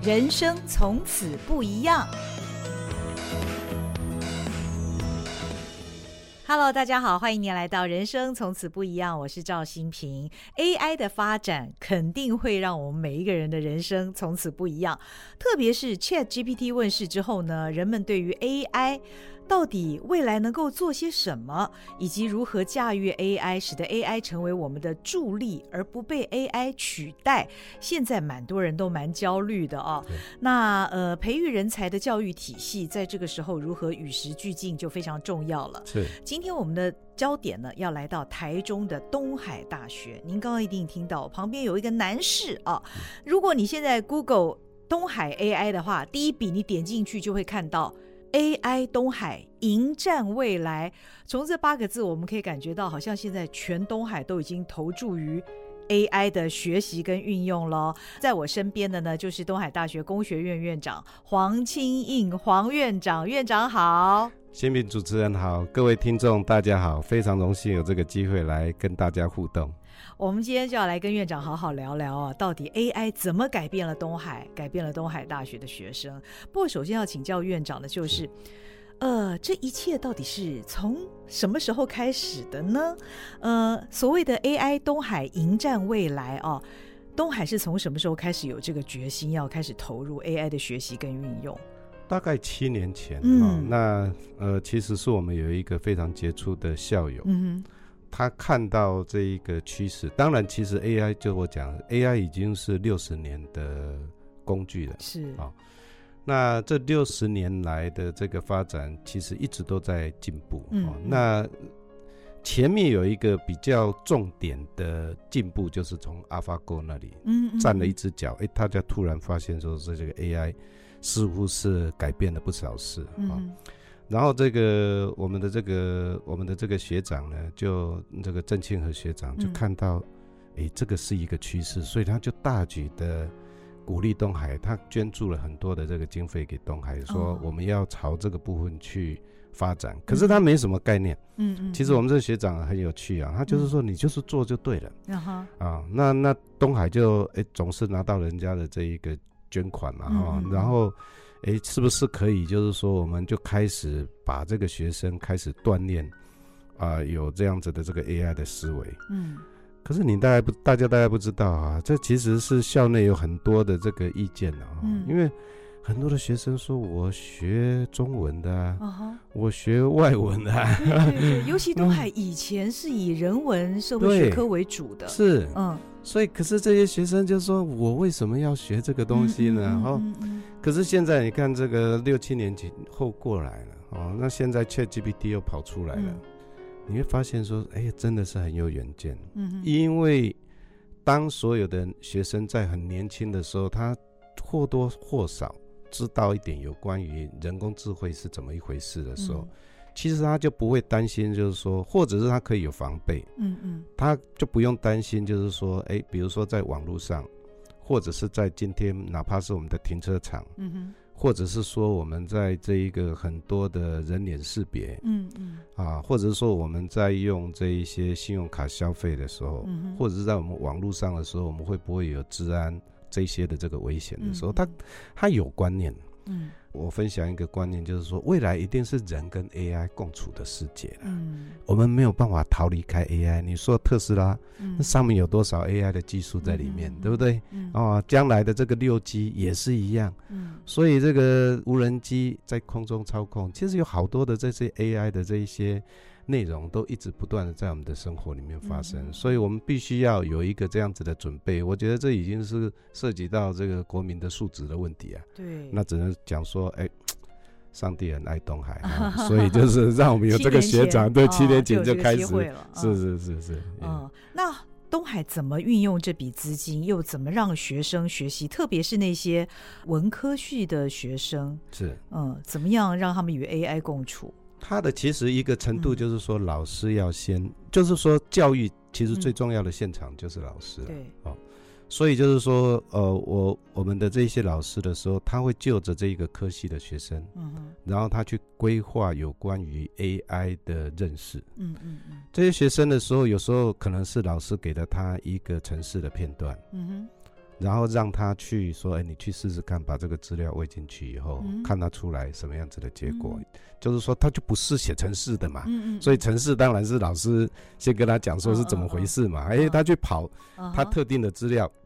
人生从此不一样。Hello，大家好，欢迎您来到《人生从此不一样》，我是赵新平。AI 的发展肯定会让我们每一个人的人生从此不一样，特别是 ChatGPT 问世之后呢，人们对于 AI 到底未来能够做些什么，以及如何驾驭 AI，使得 AI 成为我们的助力，而不被 AI 取代。现在蛮多人都蛮焦虑的哦。那呃，培育人才的教育体系，在这个时候如何与时俱进，就非常重要了。是。今天我们的焦点呢，要来到台中的东海大学。您刚刚一定听到旁边有一个男士啊。如果你现在 Google 东海 AI 的话，第一笔你点进去就会看到。AI 东海迎战未来，从这八个字，我们可以感觉到，好像现在全东海都已经投注于 AI 的学习跟运用了。在我身边的呢，就是东海大学工学院院长黄清应黄院长，院长好。心屏主持人好，各位听众大家好，非常荣幸有这个机会来跟大家互动。我们今天就要来跟院长好好聊聊啊，到底 AI 怎么改变了东海，改变了东海大学的学生。不过，首先要请教院长的就是，呃，这一切到底是从什么时候开始的呢？呃，所谓的 AI 东海迎战未来啊，东海是从什么时候开始有这个决心要开始投入 AI 的学习跟运用？大概七年前，嗯，哦、那呃，其实是我们有一个非常杰出的校友，嗯哼。他看到这一个趋势，当然，其实 AI 就我讲，AI 已经是六十年的工具了，是啊、哦。那这六十年来的这个发展，其实一直都在进步。嗯、哦，那前面有一个比较重点的进步，就是从 AlphaGo 那里，嗯，站了一只脚，哎、嗯，大家突然发现说，这这个 AI 似乎是改变了不少事啊。哦嗯然后这个我们的这个我们的这个学长呢，就这个郑庆和学长就看到，哎、嗯，这个是一个趋势，所以他就大举的鼓励东海，他捐助了很多的这个经费给东海，说我们要朝这个部分去发展。哦、可是他没什么概念，嗯嗯。其实我们这个学长很有趣啊，他就是说你就是做就对了，嗯、啊，那那东海就哎总是拿到人家的这一个捐款嘛，哈、嗯，然后。哎，是不是可以？就是说，我们就开始把这个学生开始锻炼，啊、呃，有这样子的这个 AI 的思维。嗯。可是你大概不，大家大概不知道啊，这其实是校内有很多的这个意见啊。嗯。因为很多的学生说，我学中文的，啊，uh-huh. 我学外文的，啊。对对对，尤其东海以前是以人文社会学科为主的。是。嗯。所以，可是这些学生就说：“我为什么要学这个东西呢？”哦、嗯嗯嗯，可是现在你看，这个六七年前后过来了哦，那现在 ChatGPT 又跑出来了，嗯，你会发现说：“哎呀，真的是很有远见。”嗯，因为当所有的学生在很年轻的时候，他或多或少知道一点有关于人工智慧是怎么一回事的时候。嗯。其实他就不会担心，就是说，或者是他可以有防备，嗯嗯，他就不用担心，就是说，哎，比如说在网络上，或者是在今天，哪怕是我们的停车场，嗯哼，或者是说我们在这一个很多的人脸识别，嗯嗯，啊，或者是说我们在用这一些信用卡消费的时候，嗯，或者是在我们网络上的时候，我们会不会有治安这些的这个危险的时候，他他有观念，嗯。我分享一个观念，就是说未来一定是人跟 AI 共处的世界了。嗯，我们没有办法逃离开 AI。你说特斯拉，嗯，那上面有多少 AI 的技术在里面，嗯，对不对？嗯，哦，将来的这个六 G 也是一样。嗯，所以这个无人机在空中操控，其实有好多的这些 AI 的这一些。内容都一直不断的在我们的生活里面发生，嗯，所以我们必须要有一个这样子的准备。我觉得这已经是涉及到这个国民的素质的问题啊。对，那只能讲说，哎，上帝很爱东海，啊，所以就是让我们有这个学长，对，七年前就开始了，是是是是。嗯，那东海怎么运用这笔资金，又怎么让学生学习，特别是那些文科系的学生，是嗯，怎么样让他们与 AI 共处？他的其实一个程度就是说，老师要先、嗯，就是说教育其实最重要的现场就是老师、嗯、对。哦，所以就是说，呃，我我们的这些老师的时候，他会就着这一个科系的学生，嗯哼，然后他去规划有关于 AI 的认识，嗯嗯嗯，这些学生的时候，有时候可能是老师给了他一个城市的片段，嗯哼。然后让他去说，哎，你去试试看，把这个资料喂进去以后，嗯、看他出来什么样子的结果。嗯、就是说，他就不是写程式的嘛，所以程式当然是老师先跟他讲说是怎么回事嘛。哎、他去跑他特定的资料，嗯、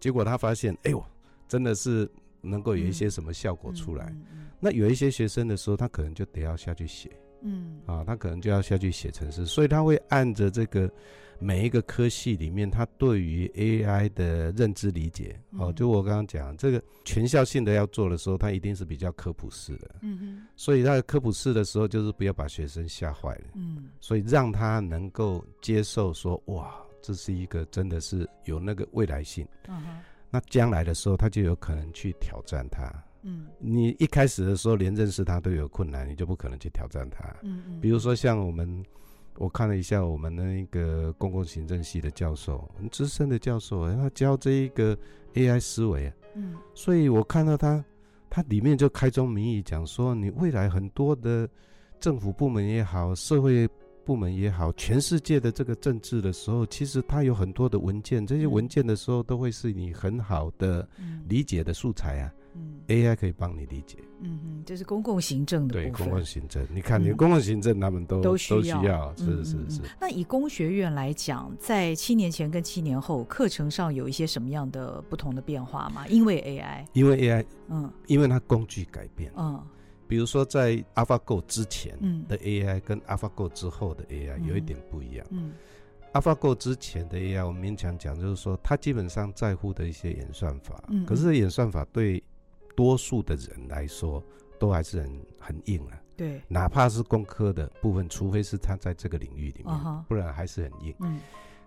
结果他发现，哎呦，真的是能够有一些什么效果出来。那有一些学生的时候，他可能就得要下去写，嗯，啊，他可能就要下去写程式，所以他会按着这个。每一个科系里面，他对于 AI 的认知理解，哦，就我刚刚讲这个全校性的要做的时候，他一定是比较科普式的，嗯哼，所以在科普式的时候，就是不要把学生吓坏了，嗯，所以让他能够接受说，哇，这是一个真的是有那个未来性，嗯哼，那将来的时候，他就有可能去挑战它，嗯，你一开始的时候连认识他都有困难，你就不可能去挑战他，嗯嗯，比如说像我们。我看了一下我们的一个公共行政系的教授，很资深的教授，他教这一个 AI 思维啊，嗯，所以我看到他，他里面就开宗明义讲说，你未来很多的政府部门也好，社会部门也好，全世界的这个政治的时候，其实他有很多的文件，这些文件的时候都会是你很好的理解的素材啊。嗯，AI 可以帮你理解。嗯嗯，这是公共行政的。对，公共行政，你看，你公共行政他们都、嗯、都需要，是是是。那以工学院来讲，在七年前跟七年后课程上有一些什么样的不同的变化吗？因为 AI，因为 AI，嗯，因为它工具改变，嗯，比如说在 AlphaGo 之前的 AI 跟 AlphaGo 之后的 AI 有一点不一样，嗯。嗯 AlphaGo 之前的 AI，我们勉强讲就是说，它基本上在乎的一些演算法，嗯，可是演算法对。多数的人来说，都还是很很硬啊。对，哪怕是工科的部分，除非是他在这个领域里面，uh -huh. 不然还是很硬。嗯。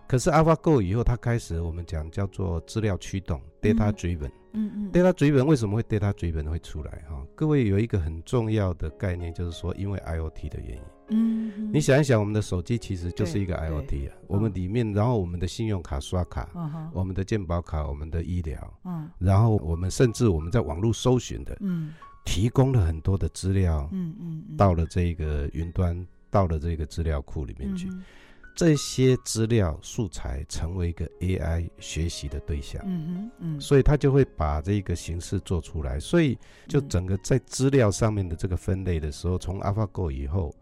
可是 AlphaGo 以后，它开始我们讲叫做资料驱动 （data driven）。嗯嗯。data driven 为什么会 data driven 会出来？哈，各位有一个很重要的概念，就是说，因为 IoT 的原因。嗯，嗯。你想一想，我们的手机其实就是一个 IoT 啊。我们里面，然后我们的信用卡刷卡，我们的健保卡，我们的医疗，嗯，然后我们甚至我们在网络搜寻的，嗯，提供了很多的资料，嗯嗯，到了这个云端，到了这个资料库里面去。这些资料素材成为一个 AI 学习的对象，嗯哼，嗯，所以他就会把这个形式做出来，所以就整个在资料上面的这个分类的时候，从 AlphaGo 以后，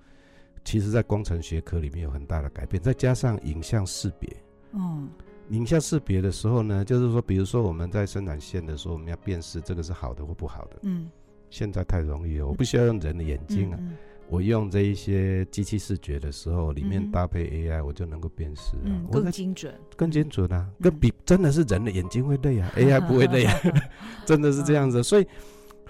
其实在工程学科里面有很大的改变，再加上影像识别，嗯，影像识别的时候呢，就是说，比如说我们在生产线的时候，我们要辨识这个是好的或不好的，嗯，现在太容易了，我不需要用人的眼睛啊。我用这一些机器视觉的时候，里面搭配 AI，我就能够辨识啊，嗯，更精准，更精准啊，更比真的是人的眼睛会累啊，AI 不会累啊，真的是这样子。所以，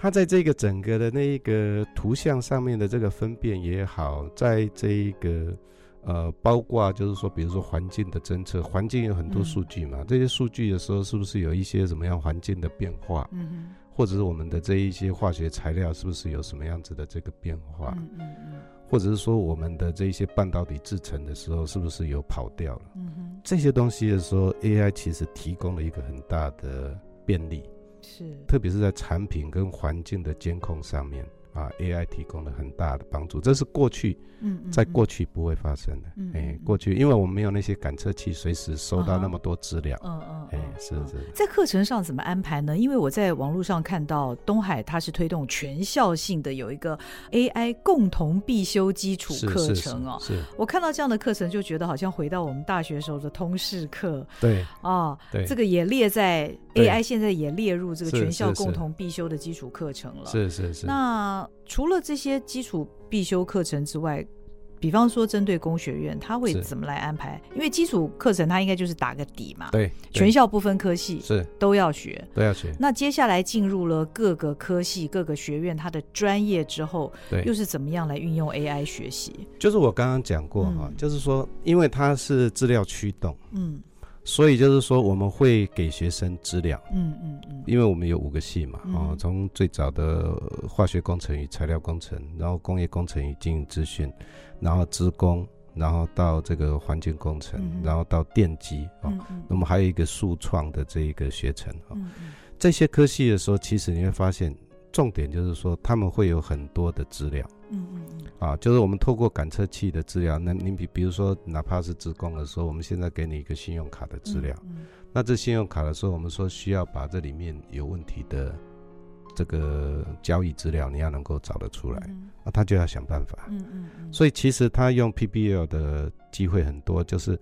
它在这个整个的那一个图像上面的这个分辨也好，在这一个呃，包括就是说，比如说环境的侦测，环境有很多数据嘛，这些数据的时候是不是有一些什么样环境的变化？嗯或者是我们的这一些化学材料是不是有什么样子的这个变化？嗯嗯嗯。或者是说我们的这一些半导体制成的时候是不是有跑掉了？嗯哼。这些东西的时候，AI 其实提供了一个很大的便利，是。特别是在产品跟环境的监控上面。啊，AI 提供了很大的帮助，这是过去，嗯，在过去不会发生的，嗯，过去因为我们没有那些感测器，随时收到那么多资料，嗯嗯，哎、欸，是是。在课程上怎么安排呢？因为我在网络上看到东海它是推动全校性的有一个 AI 共同必修基础课程哦，是，是，是。我看到这样的课程就觉得好像回到我们大学时候的通识课，对，啊，对，这个也列在 AI 现在也列入这个全校共同必修的基础课程了，是是是，是。那除了这些基础必修课程之外，比方说针对工学院，他会怎么来安排？因为基础课程它应该就是打个底嘛。对，全校不分科系是都要学，都要学。那接下来进入了各个科系、各个学院它的专业之后，对，又是怎么样来运用 AI 学习？就是我刚刚讲过哈、嗯，就是说，因为它是资料驱动，嗯。所以就是说，我们会给学生资料，嗯嗯嗯，因为我们有五个系嘛，哦、嗯，从最早的化学工程与材料工程，然后工业工程与经营资讯，然后职工，然后到这个环境工程，嗯、然后到电机，哦、嗯嗯，我们还有一个数创的这一个学程，哦、嗯嗯，这些科系的时候，其实你会发现，重点就是说，他们会有很多的资料。嗯嗯嗯，啊，就是我们透过感测器的资料，那你比比如说，哪怕是职工的时候，我们现在给你一个信用卡的资料，那这信用卡的时候，我们说需要把这里面有问题的这个交易资料，你要能够找得出来，那、他就要想办法。嗯嗯嗯。所以其实他用 PBL 的机会很多，就是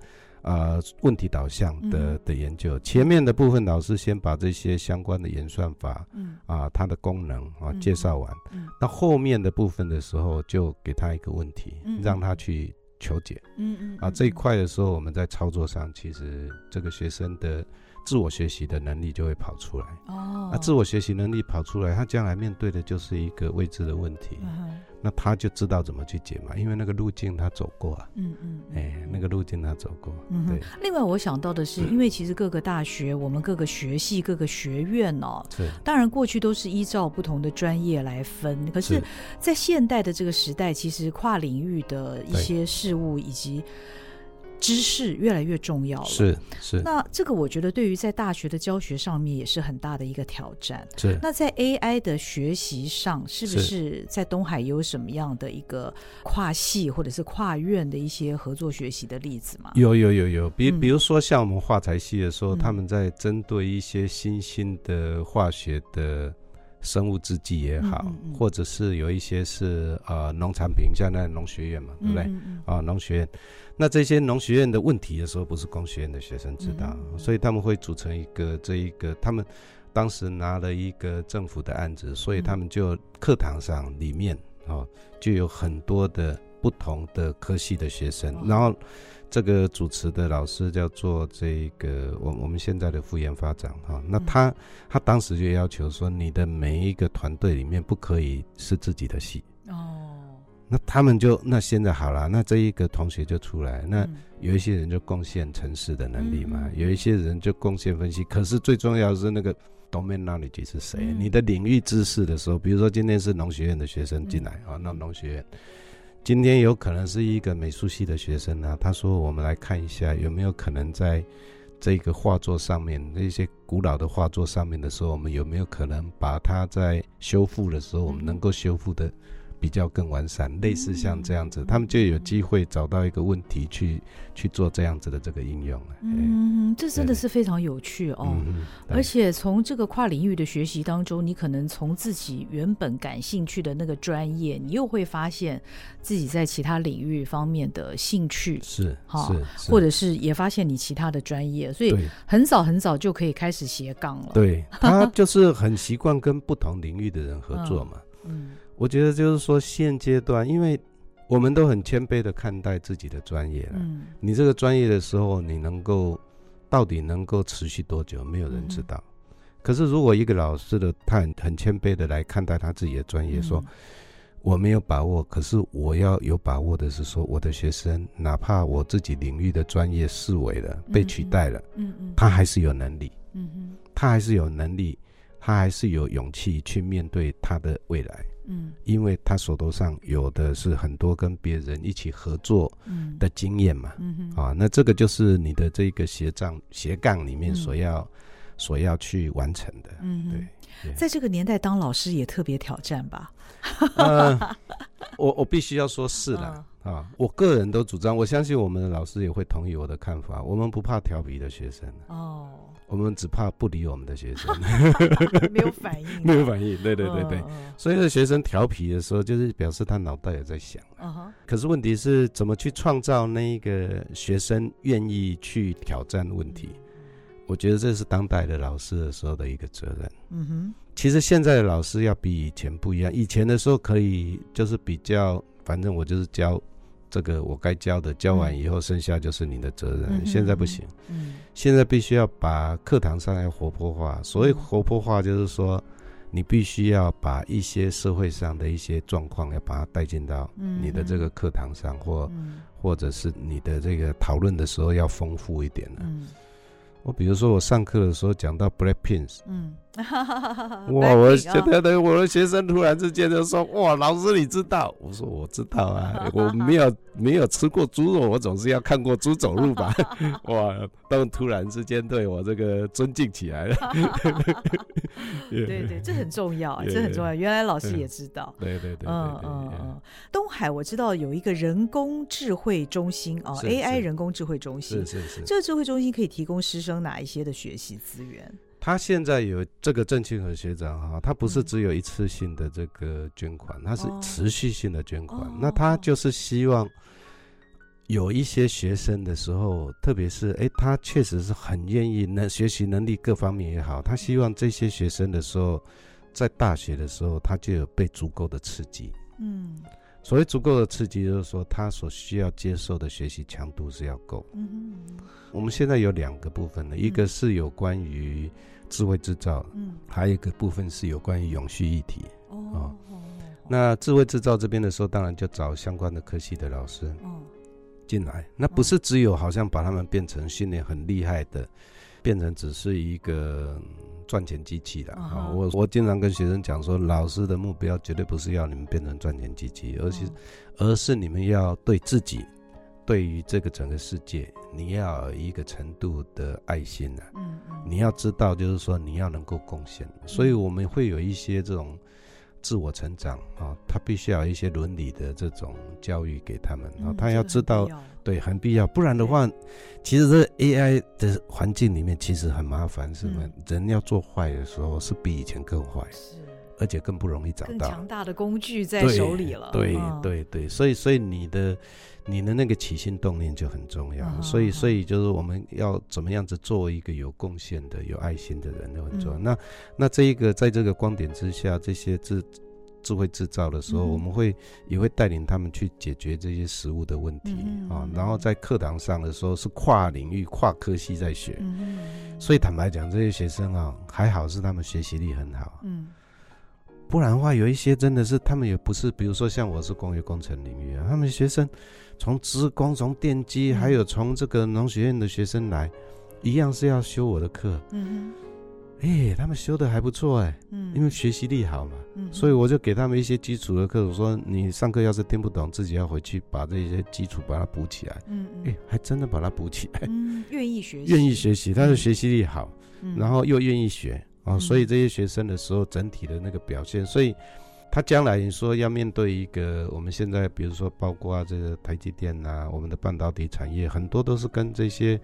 啊、呃、问题导向的的研究。前面的部分，老师先把这些相关的演算法，嗯啊它的功能啊介绍完。嗯。那后面的部分的时候，就给他一个问题，让他去。求解，嗯嗯啊，这一块的时候，我们在操作上，其实这个学生的自我学习的能力就会跑出来。哦，那自我学习能力跑出来，他将来面对的就是一个未知的问题。嗯那他就知道怎么去解嘛，因为那个路径他走过啊。嗯嗯。哎、嗯欸，那个路径他走过。嗯。对。另外，我想到的是，因为其实各个大学，我们各个学系、各个学院哦，是。当然，过去都是依照不同的专业来分，可是，在现代的这个时代，其实跨领域的一些事物以及。知识越来越重要了，是是。那这个我觉得对于在大学的教学上面也是很大的一个挑战。是。那在 AI 的学习上，是不是在东海有什么样的一个跨系或者是跨院的一些合作学习的例子吗？有有有有，比比如说像我们化材系的时候，嗯、他们在针对一些新兴的化学的生物制剂也好，嗯嗯嗯，或者是有一些是呃农产品，像那农学院嘛，对不对？啊，农学院。那这些农学院的问题的时候，不是工学院的学生知道，所以他们会组成一个这一个，他们当时拿了一个政府的案子，所以他们就课堂上里面哦，就有很多的不同的科系的学生，然后这个主持的老师叫做这个我我们现在的副研发长哈，那他他当时就要求说，你的每一个团队里面不可以是自己的戏哦。那他们就那现在好了，那这一个同学就出来，那有一些人就贡献城市的能力嘛，有一些人就贡献分析。可是最重要的是那个 domain knowledge 是谁？你的领域知识的时候，比如说今天是农学院的学生进来啊，那农学院今天有可能是一个美术系的学生啊，他说我们来看一下有没有可能在这个画作上面，那些古老的画作上面的时候，我们有没有可能把它在修复的时候，我们能够修复的。比较更完善，类似像这样子，他们就有机会找到一个问题去去做这样子的这个应用。嗯，这真的是非常有趣哦。而且从这个跨领域的学习当中，你可能从自己原本感兴趣的那个专业，你又会发现自己在其他领域方面的兴趣是哈，或者是也发现你其他的专业，所以很早很早就可以开始斜杠了。对，他就是很习惯跟不同领域的人合作嘛。嗯。我觉得就是说，现阶段，因为我们都很谦卑的看待自己的专业了。嗯，你这个专业的时候，你能够到底能够持续多久，没有人知道。可是，如果一个老师的他很很谦卑的来看待他自己的专业，说我没有把握，可是我要有把握的是说，我的学生哪怕我自己领域的专业视为了，被取代了，嗯嗯，他还是有能力，嗯嗯，他还是有能力，他还是有勇气去面对他的未来。嗯，因为他手头上有的是很多跟别人一起合作的经验嘛，嗯嗯、啊，那这个就是你的这个斜杠斜杠里面所要、嗯、所要去完成的。嗯，对，在这个年代当老师也特别挑战吧？呃、我我必须要说是的、嗯、啊，我个人都主张，我相信我们的老师也会同意我的看法，我们不怕调皮的学生哦。我们只怕不理我们的学生，没有反应，没有反应。对对对对，嗯嗯、所以这学生调皮的时候，就是表示他脑袋也在想。Uh huh、可是问题是怎么去创造那个学生愿意去挑战问题？我觉得这是当代的老师的时候的一个责任。嗯哼，其实现在的老师要比以前不一样。以前的时候可以就是比较，反正我就是教。这个我该教的教完以后，剩下就是你的责任。嗯、现在不行，嗯、现在必须要把课堂上要活泼化。所谓活泼化，就是说你必须要把一些社会上的一些状况，要把它带进到你的这个课堂上，或、嗯、或者是你的这个讨论的时候要丰富一点了。嗯、我比如说我上课的时候讲到 Black Pins，嗯 哇！我觉得的我的学生突然之间就说：“哇，老师你知道？”我说：“我知道啊，我没有没有吃过猪肉，我总是要看过猪走路吧？”哇！都突然之间对我这个尊敬起来了。对对，这很重要，这很重要。原来老师也知道。对对对，嗯嗯嗯。东海我知道有一个人工智慧中心哦，AI 人工智慧中心。是是是。这个智慧中心可以提供师生哪一些的学习资源？他现在有这个郑清和学长哈，他不是只有一次性的这个捐款，他是持续性的捐款。那他就是希望有一些学生的时候，特别是哎，他确实是很愿意，能学习能力各方面也好，他希望这些学生的时候，在大学的时候，他就有被足够的刺激。嗯。所谓足够的刺激，就是说他所需要接受的学习强度是要够。嗯哼。我们现在有两个部分呢，一个是有关于智慧制造，嗯，还有一个部分是有关于永续议题。哦。那智慧制造这边的时候，当然就找相关的科系的老师，进来。那不是只有好像把他们变成训练很厉害的，变成只是一个。赚钱机器了啊！我我经常跟学生讲说，老师的目标绝对不是要你们变成赚钱机器，而是而是你们要对自己，对于这个整个世界，你要有一个程度的爱心啊。嗯嗯。你要知道，就是说你要能够贡献，所以我们会有一些这种自我成长啊，他必须要有一些伦理的这种教育给他们啊，他要知道。对，很必要，不然的话，其实这 AI 的环境里面其实很麻烦，是吗？人要做坏的时候是比以前更坏，是，而且更不容易找到。更强大的工具在手里了。对对对，所以所以你的你的那个起心动念就很重要。所以所以就是我们要怎么样子做一个有贡献的、有爱心的人都很重要。那那这一个在这个光点之下，这些智。智慧制造的时候，我们会也会带领他们去解决这些食物的问题啊。然后在课堂上的时候是跨领域、跨科系在学，所以坦白讲，这些学生啊，还好是他们学习力很好。不然的话，有一些真的是他们也不是，比如说像我是工业工程领域啊，他们学生从职工、从电机，还有从这个农学院的学生来，一样是要修我的课。嗯哎、欸，他们修的还不错哎，嗯，因为学习力好嘛，嗯，所以我就给他们一些基础的课，我说你上课要是听不懂，自己要回去把这些基础把它补起来，嗯哎、欸，还真的把它补起来，嗯，愿意学习，愿意学习，他的学习力好，嗯，然后又愿意学啊，所以这些学生的时候整体的那个表现，所以他将来你说要面对一个我们现在比如说包括这个台积电呐，我们的半导体产业很多都是跟这些。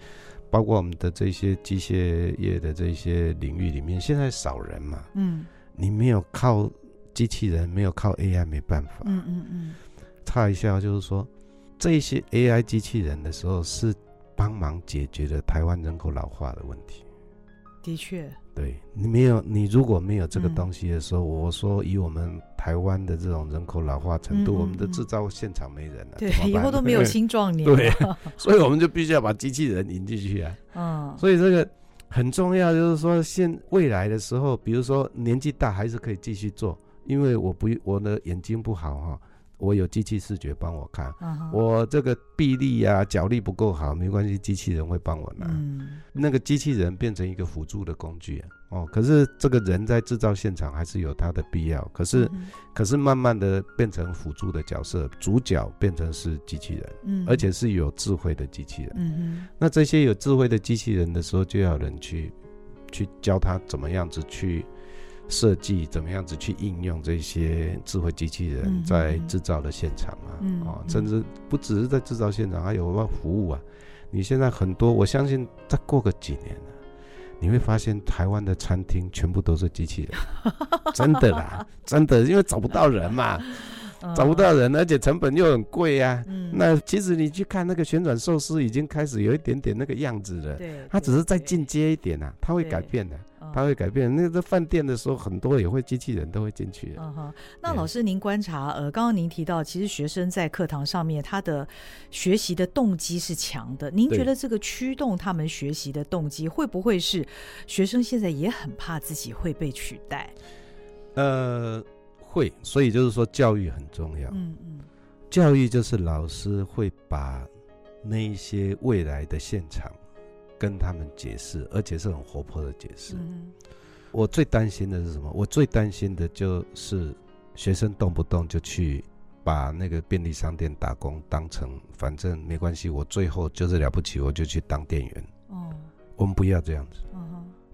包括我们的这些机械业的这些领域里面，现在少人嘛，嗯，你没有靠机器人，没有靠 AI，没办法，嗯嗯嗯。差一下，就是说，这些 AI 机器人的时候，是帮忙解决了台湾人口老化的问题。的确。对，你没有，你如果没有这个东西的时候，嗯、我说以我们台湾的这种人口老化程度，嗯、我们的制造现场没人了，对，以后都没有青壮年，对，所以我们就必须要把机器人引进去啊。嗯，所以这个很重要，就是说现未来的时候，比如说年纪大还是可以继续做，因为我不我的眼睛不好哈。我有机器视觉帮我看，uh. 我这个臂力啊、脚力不够好，没关系，机器人会帮我拿。嗯、那个机器人变成一个辅助的工具哦。可是这个人在制造现场还是有他的必要。可是，uh. 可是慢慢的变成辅助的角色，主角变成是机器人，嗯、uh，huh. 而且是有智慧的机器人。嗯、uh. 那这些有智慧的机器人的时候，就要人去去教他怎么样子去。设计怎么样子去应用这些智慧机器人在制造的现场啊？嗯、哦，甚至不只是在制造现场，还有服务啊。你现在很多，我相信再过个几年呢，你会发现台湾的餐厅全部都是机器人，真的啦，真的，因为找不到人嘛。找不到人，而且成本又很贵呀。嗯，那其实你去看那个旋转寿司，已经开始有一点点那个样子了。对，它只是再进阶一点啊，它会改变的，它会改变。那个饭店的时候，很多也会机器人都会进去。嗯哼。那老师，您观察，呃，刚刚您提到，其实学生在课堂上面，他的学习的动机是强的。您觉得这个驱动他们学习的动机，会不会是学生现在也很怕自己会被取代？呃。会，所以就是说教育很重要。嗯嗯，教育就是老师会把那一些未来的现场跟他们解释，而且是很活泼的解释。嗯，我最担心的是什么？我最担心的就是学生动不动就去把那个便利商店打工当成，反正没关系，我最后就是了不起，我就去当店员。哦，我们不要这样子，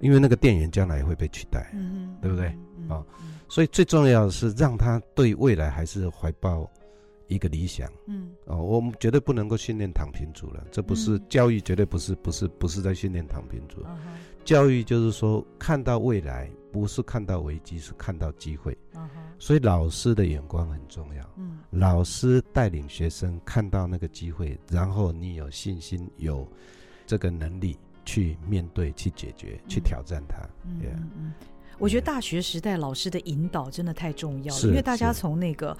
因为那个店员将来也会被取代，嗯，对不对？啊，所以最重要的是让他对未来还是怀抱一个理想。嗯，哦，我们绝对不能够训练躺平族了，这不是教育，绝对不是，不是，不是在训练躺平族。教育就是说，看到未来，不是看到危机，是看到机会。所以老师的眼光很重要。嗯老师带领学生看到那个机会，然后你有信心，有这个能力去面对、去解决、去挑战它。嗯嗯，我觉得大学时代老师的引导真的太重要了，因为大家从那个。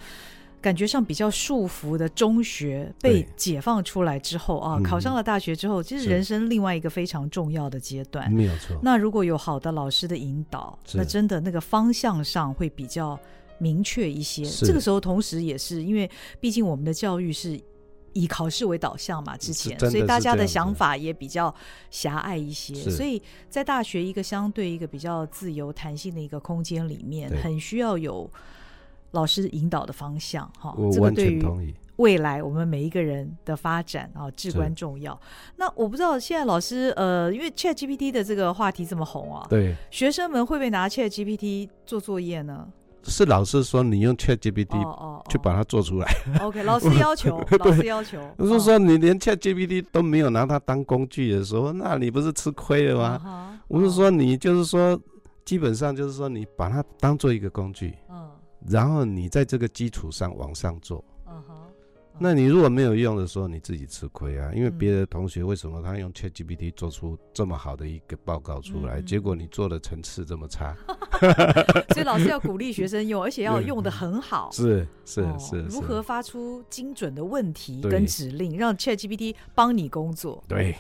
感觉上比较束缚的中学被解放出来之后啊，考上了大学之后，其实人生另外一个非常重要的阶段。没有错。那如果有好的老师的引导，那真的那个方向上会比较明确一些。这个时候，同时也是因为，毕竟我们的教育是以考试为导向嘛，之前，所以大家的想法也比较狭隘一些。所以在大学一个相对一个比较自由弹性的一个空间里面，很需要有。老师引导的方向，哈，我完全同意。这个对于未来我们每一个人的发展啊，至关重要。那我不知道现在老师，呃，因为 ChatGPT 的这个话题这么红啊，对，学生们会不会拿 ChatGPT 做作业呢？是老师说你用 ChatGPT 哦去把它做出来。OK，老师要求，老师要求。我是说你连 ChatGPT 都没有拿它当工具的时候，那你不是吃亏了吗？我是说你就是说，基本上就是说你把它当做一个工具。然后你在这个基础上往上做，uh huh, uh huh. 那你如果没有用的时候，你自己吃亏啊。因为别的同学为什么他用 ChatGPT 做出这么好的一个报告出来，嗯、结果你做的层次这么差？所以老师要鼓励学生用，而且要用的很好。是是是，如何发出精准的问题跟指令，对让 ChatGPT 帮你工作？对。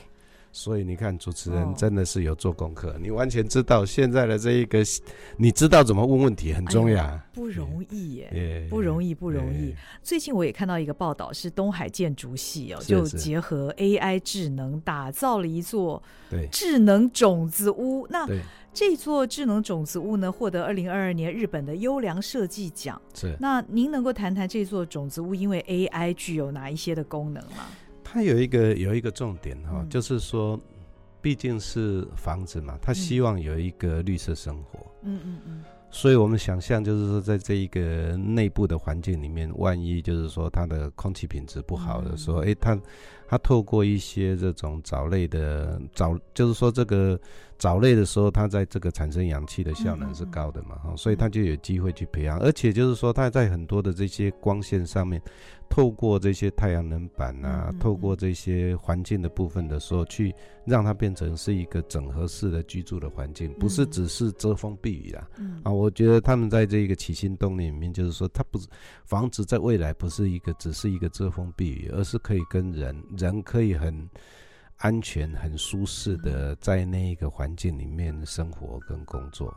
所以你看，主持人真的是有做功课，哦、你完全知道现在的这一个，你知道怎么问问题很重要，哎、不容易耶，耶不容易不容易。耶最近我也看到一个报道，是东海建筑系哦，就结合 AI 智能打造了一座智能种子屋。那这座智能种子屋呢，获得二零二二年日本的优良设计奖。是，那您能够谈谈这座种子屋因为 AI 具有哪一些的功能吗？它有一个有一个重点哈，嗯、就是说，毕竟是房子嘛，他希望有一个绿色生活。嗯嗯嗯。所以我们想象，就是说，在这一个内部的环境里面，万一就是说它的空气品质不好的时候，哎，它它透过一些这种藻类的藻，就是说这个藻类的时候，它在这个产生氧气的效能是高的嘛，哈，所以它就有机会去培养，而且就是说它在很多的这些光线上面。透过这些太阳能板啊，嗯嗯、透过这些环境的部分的时候，去让它变成是一个整合式的居住的环境，不是只是遮风避雨啦。嗯、啊，我觉得他们在这个起心动念里面，就是说，它不是房子在未来不是一个只是一个遮风避雨，而是可以跟人人可以很安全、很舒适的在那一个环境里面生活跟工作。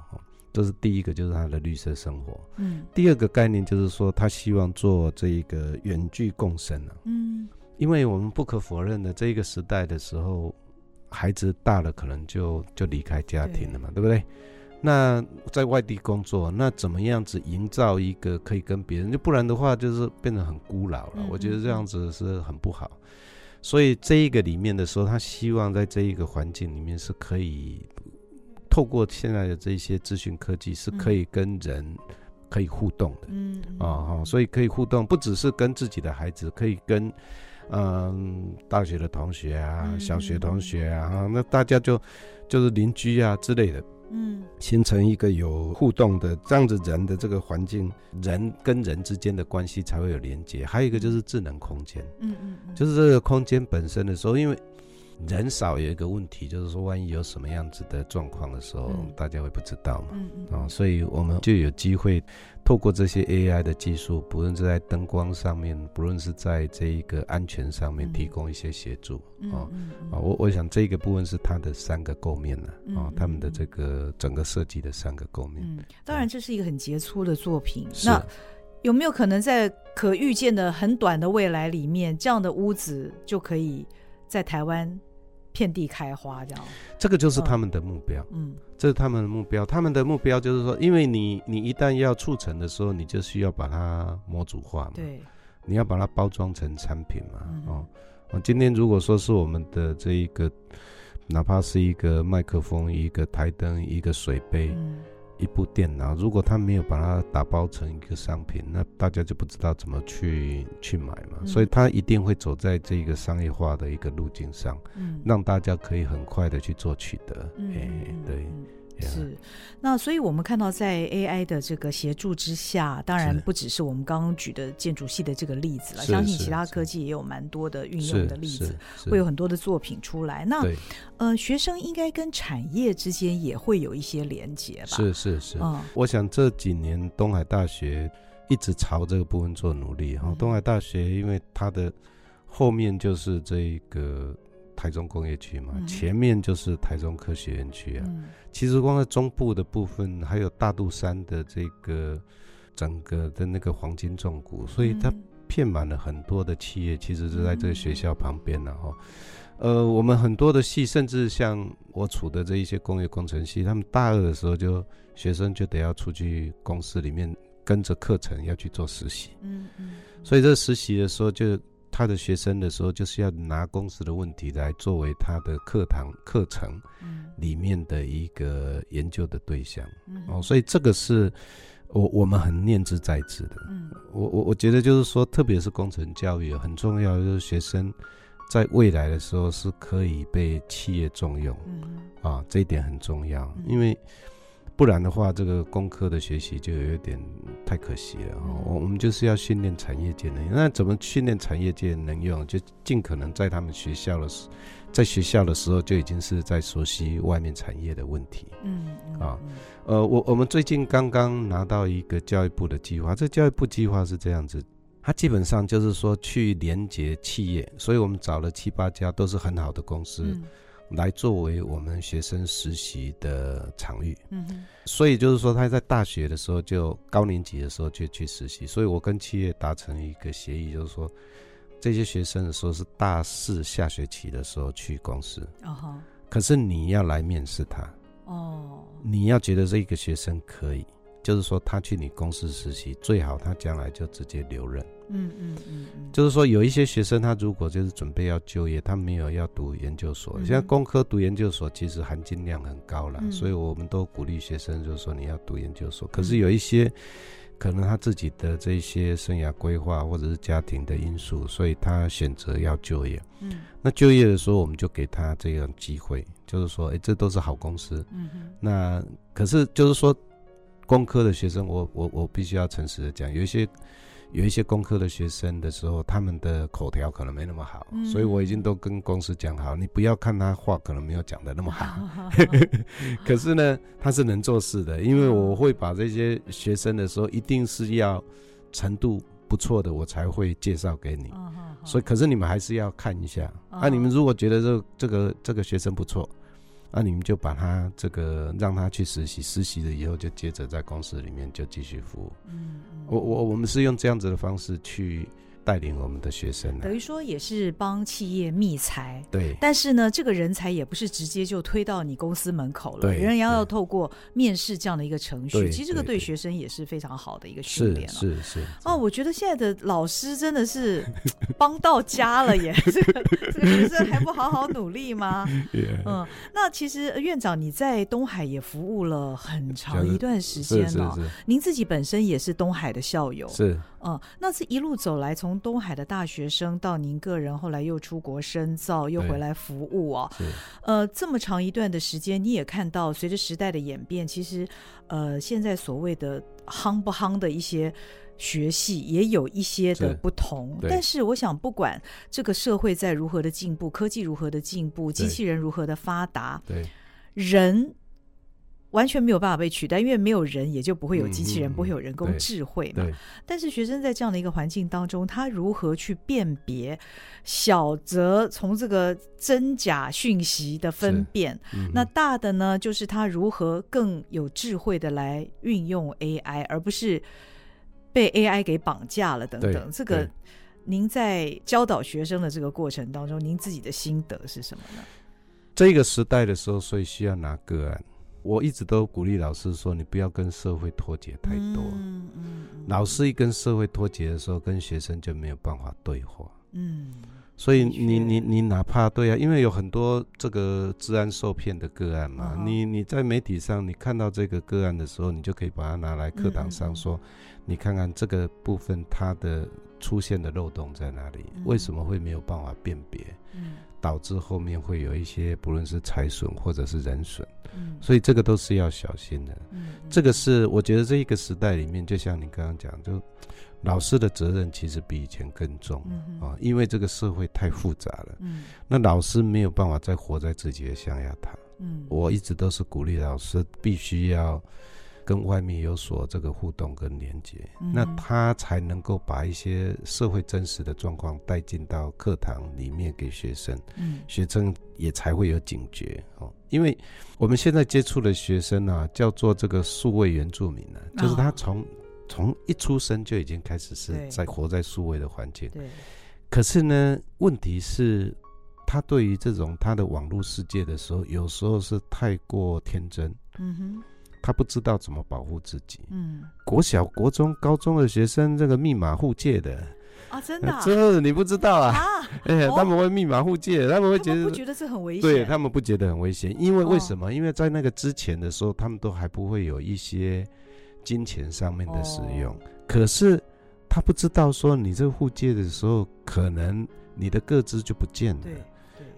这是第一个，就是他的绿色生活。嗯，第二个概念就是说，他希望做这一个远距共生啊。嗯，因为我们不可否认的，这一个时代的时候，孩子大了，可能就就离开家庭了嘛，对，对不对？那在外地工作，那怎么样子营造一个可以跟别人？就不然的话，就是变得很孤老了。嗯嗯嗯，我觉得这样子是很不好。所以这一个里面的时候，他希望在这一个环境里面是可以。透过现在的这些资讯科技，是可以跟人可以互动的，嗯啊哈，所以可以互动，不只是跟自己的孩子，可以跟嗯大学的同学啊、小学同学啊，哈，那大家就就是邻居啊之类的，嗯，形成一个有互动的这样子人的这个环境，人跟人之间的关系才会有连接。还有一个就是智能空间，嗯嗯，就是这个空间本身的时候，因为。人少有一个问题，就是说，万一有什么样子的状况的时候，嗯、大家会不知道嘛？嗯嗯、哦，所以我们就有机会透过这些 AI 的技术，不论是在灯光上面，不论是在这一个安全上面，提供一些协助。嗯、哦，啊，我我想这个部分是它的三个构面呢，啊、哦，他们的这个整个设计的三个构面。嗯，当然这是一个很杰出的作品。是那有没有可能在可预见的很短的未来里面，这样的屋子就可以在台湾遍地开花这样。这个就是他们的目标，嗯，这是他们的目标。他们的目标就是说，因为你你一旦要促成的时候，你就需要把它模组化嘛，对，你要把它包装成产品嘛，嗯、哦，今天如果说是我们的这一个，哪怕是一个麦克风、一个台灯、一个水杯。嗯一部电脑，如果他没有把它打包成一个商品，那大家就不知道怎么去去买嘛。嗯、所以，他一定会走在这个商业化的一个路径上，嗯，让大家可以很快的去做取得。嗯，欸、对。是，那所以我们看到在 AI 的这个协助之下，当然不只是我们刚刚举的建筑系的这个例子了，相信其他科技也有蛮多的运用的例子，会有很多的作品出来。那呃，学生应该跟产业之间也会有一些连接吧？是是是，嗯，我想这几年东海大学一直朝这个部分做努力哈。东海大学因为它的后面就是这个。台中工业区嘛，前面就是台中科学园区啊。嗯、其实光在中部的部分，还有大肚山的这个整个的那个黄金重谷，所以它遍满了很多的企业，其实是在这个学校旁边的哈。呃，我们很多的系，甚至像我处的这一些工业工程系，他们大二的时候就学生就得要出去公司里面跟着课程要去做实习。嗯嗯。所以这实习的时候就。他的学生的时候，就是要拿公司的问题来作为他的课堂课程里面的一个研究的对象。嗯、哦，所以这个是我我们很念之在之的。嗯，我我我觉得就是说，特别是工程教育很重要，就是学生在未来的时候是可以被企业重用。嗯，啊，这一点很重要，因为。不然的话，这个工科的学习就有一点太可惜了。我我们就是要训练产业界能用，那怎么训练产业界能用？就尽可能在他们学校的时，在学校的时候就已经是在熟悉外面产业的问题。嗯啊，呃，我我们最近刚刚拿到一个教育部的计划，这教育部计划是这样子，它基本上就是说去连接企业，所以我们找了七八家都是很好的公司。嗯来作为我们学生实习的场域，嗯哼，所以就是说他在大学的时候就高年级的时候就去实习，所以我跟企业达成一个协议，就是说这些学生的时候是大四下学期的时候去公司，哦，可是你要来面试他，哦，你要觉得这个学生可以，就是说他去你公司实习，最好他将来就直接留任。嗯嗯嗯嗯，就是说有一些学生，他如果就是准备要就业，他没有要读研究所。现在工科读研究所其实含金量很高了，所以我们都鼓励学生，就是说你要读研究所。可是有一些可能他自己的这些生涯规划或者是家庭的因素，所以他选择要就业。嗯，那就业的时候，我们就给他这样机会，就是说，哎，这都是好公司。嗯哼，那可是就是说，工科的学生，我我我必须要诚实的讲，有一些。有一些工科的学生的时候，他们的口条可能没那么好，嗯、所以我已经都跟公司讲好，你不要看他话可能没有讲的那么好，可是呢，他是能做事的，因为我会把这些学生的时候，一定是要程度不错的，我才会介绍给你。所以，可是你们还是要看一下，啊，你们如果觉得这这个这个学生不错。那你们就把他这个让他去实习，实习了以后就接着在公司里面就继续服务。嗯，我我我们是用这样子的方式去。带领我们的学生，等于说也是帮企业觅才。对，但是呢，这个人才也不是直接就推到你公司门口了，对，人要要透过面试这样的一个程序。其实这个对学生也是非常好的一个训练了。是是是。哦，我觉得现在的老师真的是帮到家了耶！这个这个学生还不好好努力吗？嗯，那其实院长你在东海也服务了很长一段时间了，您自己本身也是东海的校友。是。嗯，那这一路走来，从东海的大学生到您个人，后来又出国深造，又回来服务啊，呃，这么长一段的时间，你也看到，随着时代的演变，其实，呃，现在所谓的夯不夯的一些学系，也有一些的不同。但是，我想，不管这个社会在如何的进步，科技如何的进步，机器人如何的发达，对人。完全没有办法被取代，因为没有人，也就不会有机器人，嗯、不会有人工智慧嘛。但是学生在这样的一个环境当中，他如何去辨别、小则从这个真假讯息的分辨？嗯、那大的呢，就是他如何更有智慧的来运用 AI，而不是被 AI 给绑架了等等。这个，您在教导学生的这个过程当中，您自己的心得是什么呢？这个时代的时候，所以需要拿个案。我一直都鼓励老师说，你不要跟社会脱节太多。嗯嗯。老师一跟社会脱节的时候，跟学生就没有办法对话。嗯。所以你你你哪怕对啊，因为有很多这个治安受骗的个案嘛，你你在媒体上你看到这个个案的时候，你就可以把它拿来课堂上说，你看看这个部分它的出现的漏洞在哪里，为什么会没有办法辨别？导致后面会有一些不论是财损或者是人损，嗯，所以这个都是要小心的。嗯，这个是我觉得这一个时代里面，就像你刚刚讲，就老师的责任其实比以前更重啊，因为这个社会太复杂了。嗯，那老师没有办法再活在自己的象牙塔。嗯，我一直都是鼓励老师必须要。跟外面有所这个互动跟连接，嗯、那他才能够把一些社会真实的状况带进到课堂里面给学生，嗯，学生也才会有警觉哦。因为我们现在接触的学生啊，叫做这个数位原住民呢、啊，就是他从从、哦、一出生就已经开始是在活在数位的环境，对。可是呢，问题是，他对于这种他的网络世界的时候，有时候是太过天真，嗯哼。他不知道怎么保护自己。嗯，国小、国中、高中的学生，这个密码互借的啊，真的、啊，这你不知道啊？哎、欸，他们会密码互借，他们会觉得不觉得这很危险？对他们不觉得很危险，因为为什么？因为在那个之前的时候，他们都还不会有一些金钱上面的使用。哦、可是他不知道说，你这个互借的时候，可能你的个资就不见了。对，对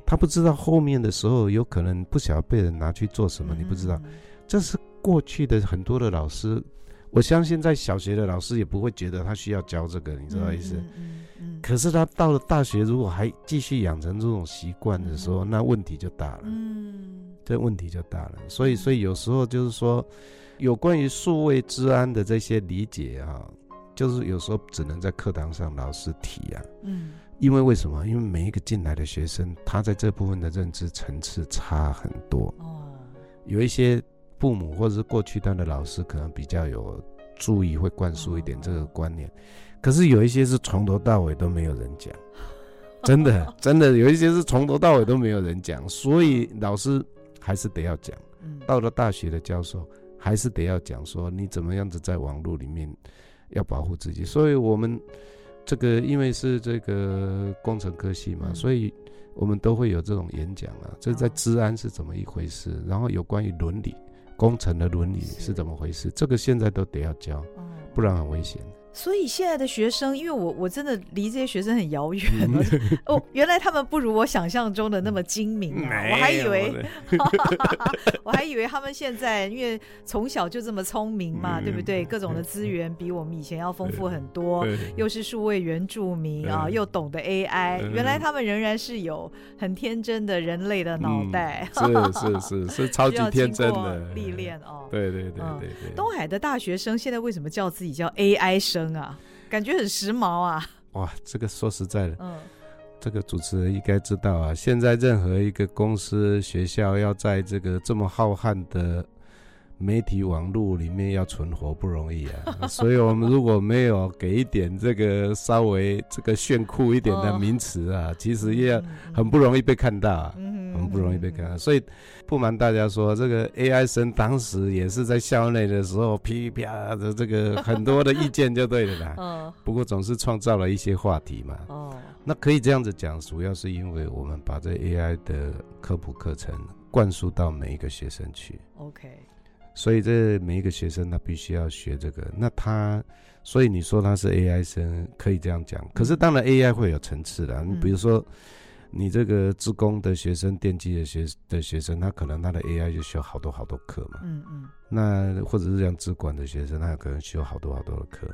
他不知道后面的时候，有可能不晓得被人拿去做什么，嗯、你不知道，这是。过去的很多的老师，我相信在小学的老师也不会觉得他需要教这个，你知道意思？嗯嗯嗯、可是他到了大学，如果还继续养成这种习惯的时候，嗯、那问题就大了。嗯，这问题就大了。所以，所以有时候就是说，有关于数位治安的这些理解啊，就是有时候只能在课堂上老师提啊。嗯，因为为什么？因为每一个进来的学生，他在这部分的认知层次差很多。哦，有一些。父母或者是过去他的老师可能比较有注意，会灌输一点这个观念，可是有一些是从头到尾都没有人讲，真的真的有一些是从头到尾都没有人讲，所以老师还是得要讲。到了大学的教授还是得要讲，说你怎么样子在网络里面要保护自己。所以我们这个因为是这个工程科系嘛，所以我们都会有这种演讲啊，这在治安是怎么一回事，然后有关于伦理。工程的伦理是怎么回事？这个现在都得要教，不然很危险。所以现在的学生，因为我我真的离这些学生很遥远哦，原来他们不如我想象中的那么精明啊！我还以为，我还以为他们现在因为从小就这么聪明嘛，对不对？各种的资源比我们以前要丰富很多，又是数位原住民啊，又懂得 AI，原来他们仍然是有很天真的人类的脑袋，是是是是超级天真的历练哦。对对对对对。东海的大学生现在为什么叫自己叫 AI 生？啊，感觉很时髦啊！哇，这个说实在的，嗯，这个主持人应该知道啊。现在任何一个公司、学校要在这个这么浩瀚的。媒体网络里面要存活不容易啊，所以我们如果没有给一点这个稍微这个炫酷一点的名词啊，其实也很不容易被看到啊，很不容易被看到。所以不瞒大家说，这个 AI 生当时也是在校内的时候噼里啪的这个很多的意见就对了啦。不过总是创造了一些话题嘛。哦，那可以这样子讲，主要是因为我们把这 AI 的科普课程灌输到每一个学生去。OK。所以这每一个学生他必须要学这个，那他，所以你说他是 AI 生，可以这样讲。可是当然 AI 会有层次的，你比如说你这个自工的学生、电机的学的学生，他可能他的 AI 就修好多好多课嘛。嗯嗯。那或者是像资管的学生，他可能修好多好多的课。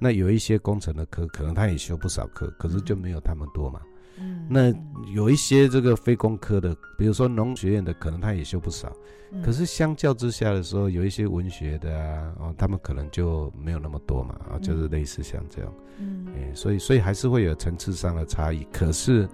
那有一些工程的课，可能他也修不少课，可是就没有他们多嘛。嗯，那有一些这个非工科的，比如说农学院的，可能他也修不少。嗯、可是相较之下的时候，有一些文学的啊，哦，他们可能就没有那么多嘛，啊、哦，就是类似像这样。嗯，哎，所以所以还是会有层次上的差异。可是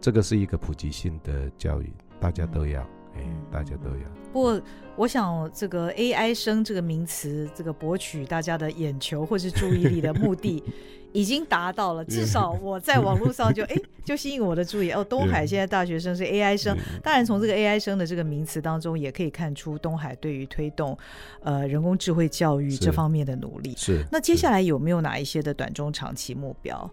这个是一个普及性的教育，大家都要，哎、嗯，大家都要。不过，我想这个 AI 生这个名词，这个博取大家的眼球或是注意力的目的。已经达到了，至少我在网络上就哎、欸、就吸引我的注意哦。东海现在大学生是 AI 生，当然从这个 AI 生的这个名词当中，也可以看出东海对于推动呃人工智慧教育这方面的努力。是。那接下来有没有哪一些的短中长期目标？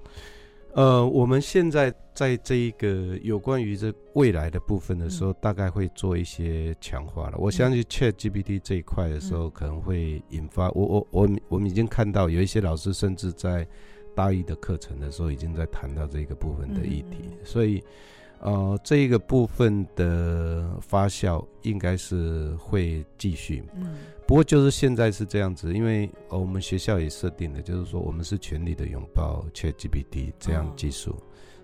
呃，我们现在在这一个有关于这未来的部分的时候，嗯、大概会做一些强化了。我相信 ChatGPT 这一块的时候，可能会引发、嗯、我我我我们已经看到有一些老师甚至在。大一的课程的时候，已经在谈到这个部分的议题，所以，呃，这一个部分的发酵应该是会继续。嗯，不过就是现在是这样子，因为呃我们学校也设定了，就是说我们是全力的拥抱 ChatGPT 这样技术，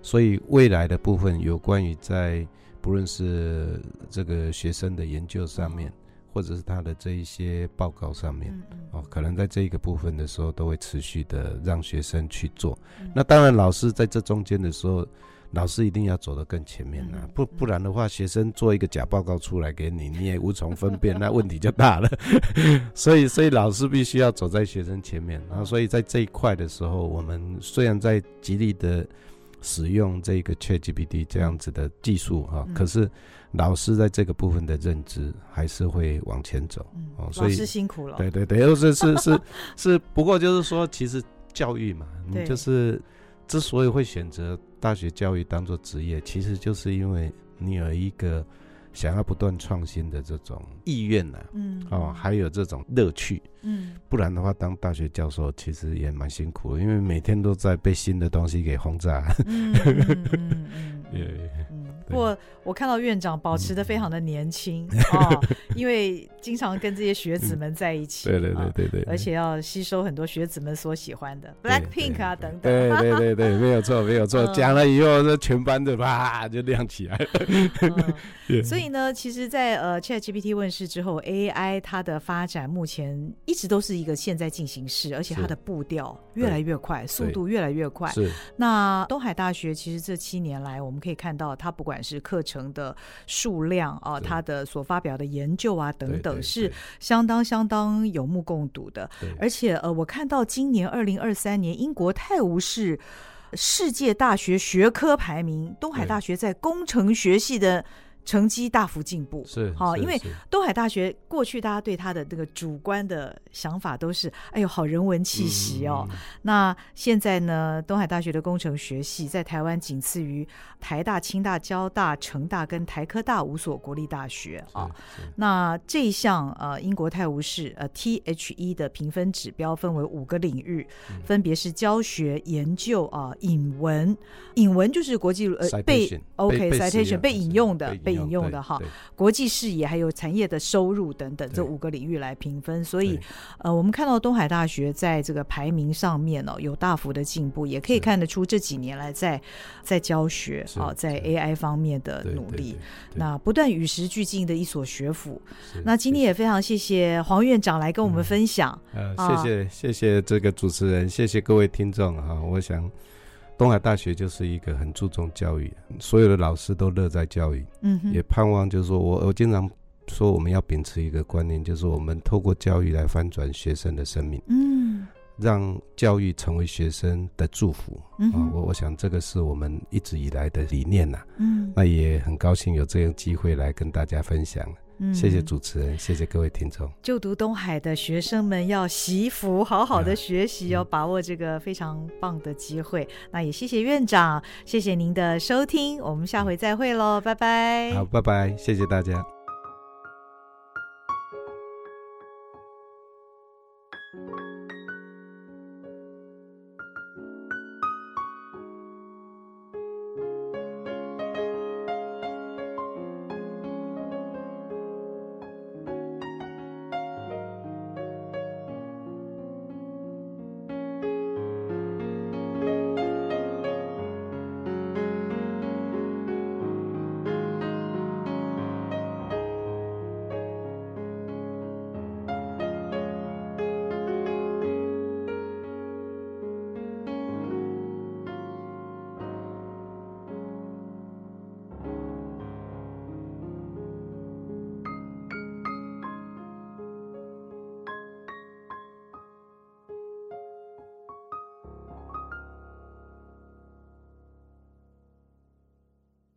所以未来的部分有关于在不论是这个学生的研究上面。或者是他的这一些报告上面，哦，可能在这一个部分的时候，都会持续的让学生去做。那当然，老师在这中间的时候，老师一定要走得更前面啊，不不然的话，学生做一个假报告出来给你，你也无从分辨，那问题就大了。所以，所以老师必须要走在学生前面。然后，所以在这一块的时候，我们虽然在极力的使用这个 ChatGPT 这样子的技术哈，可是。老师在这个部分的认知还是会往前走，嗯、哦，所以老师辛苦了。对对对，又 是是是是，不过就是说，其实教育嘛，你就是之所以会选择大学教育当做职业，其实就是因为你有一个。想要不断创新的这种意愿啊，嗯，哦，还有这种乐趣，嗯，不然的话，当大学教授其实也蛮辛苦的，因为每天都在被新的东西给轰炸。嗯嗯嗯，嗯，不过我看到院长保持的非常的年轻 啊，因为经常跟这些学子们在一起，对对对对对，而且要吸收很多学子们所喜欢的 Blackpink 啊等等，对对对对，没有错没有错，讲了以后，这全班的啪就亮起来了，所以。呢，其实在，在呃 ChatGPT 问世之后，AI 它的发展目前一直都是一个现在进行式，而且它的步调越来越快，速度越来越快。是。那东海大学其实这七年来，我们可以看到，它不管是课程的数量啊，他的所发表的研究啊等等，是相当相当有目共睹的。而且呃，我看到今年二零二三年英国泰晤士世界大学学科排名，东海大学在工程学系的。成绩大幅进步，是好，因为东海大学过去大家对他的这个主观的想法都是，哎呦，好人文气息哦。嗯、那现在呢，东海大学的工程学系在台湾仅次于台大、清大、交大、成大跟台科大五所国立大学啊。那这一项呃，英国泰晤士呃 THE 的评分指标分为五个领域，嗯、分别是教学、研究啊、呃、引文，引文就是国际呃被 OK citation 被引用的被。引用的哈，国际视野还有产业的收入等等这五个领域来评分，所以呃，我们看到东海大学在这个排名上面哦有大幅的进步，也可以看得出这几年来在在教学啊，在 AI 方面的努力，那不断与时俱进的一所学府。那今天也非常谢谢黄院长来跟我们分享，呃，谢谢谢谢这个主持人，谢谢各位听众哈，我想。东海大学就是一个很注重教育，所有的老师都乐在教育，嗯，也盼望就是说我我经常说我们要秉持一个观念，就是我们透过教育来翻转学生的生命，嗯，让教育成为学生的祝福，嗯，啊，我我想这个是我们一直以来的理念呐，嗯，那也很高兴有这样机会来跟大家分享。嗯，谢谢主持人，谢谢各位听众。就读东海的学生们要习福，好好的学习，要把握这个非常棒的机会。那也谢谢院长，谢谢您的收听，我们下回再会喽，拜拜。好，拜拜，谢谢大家。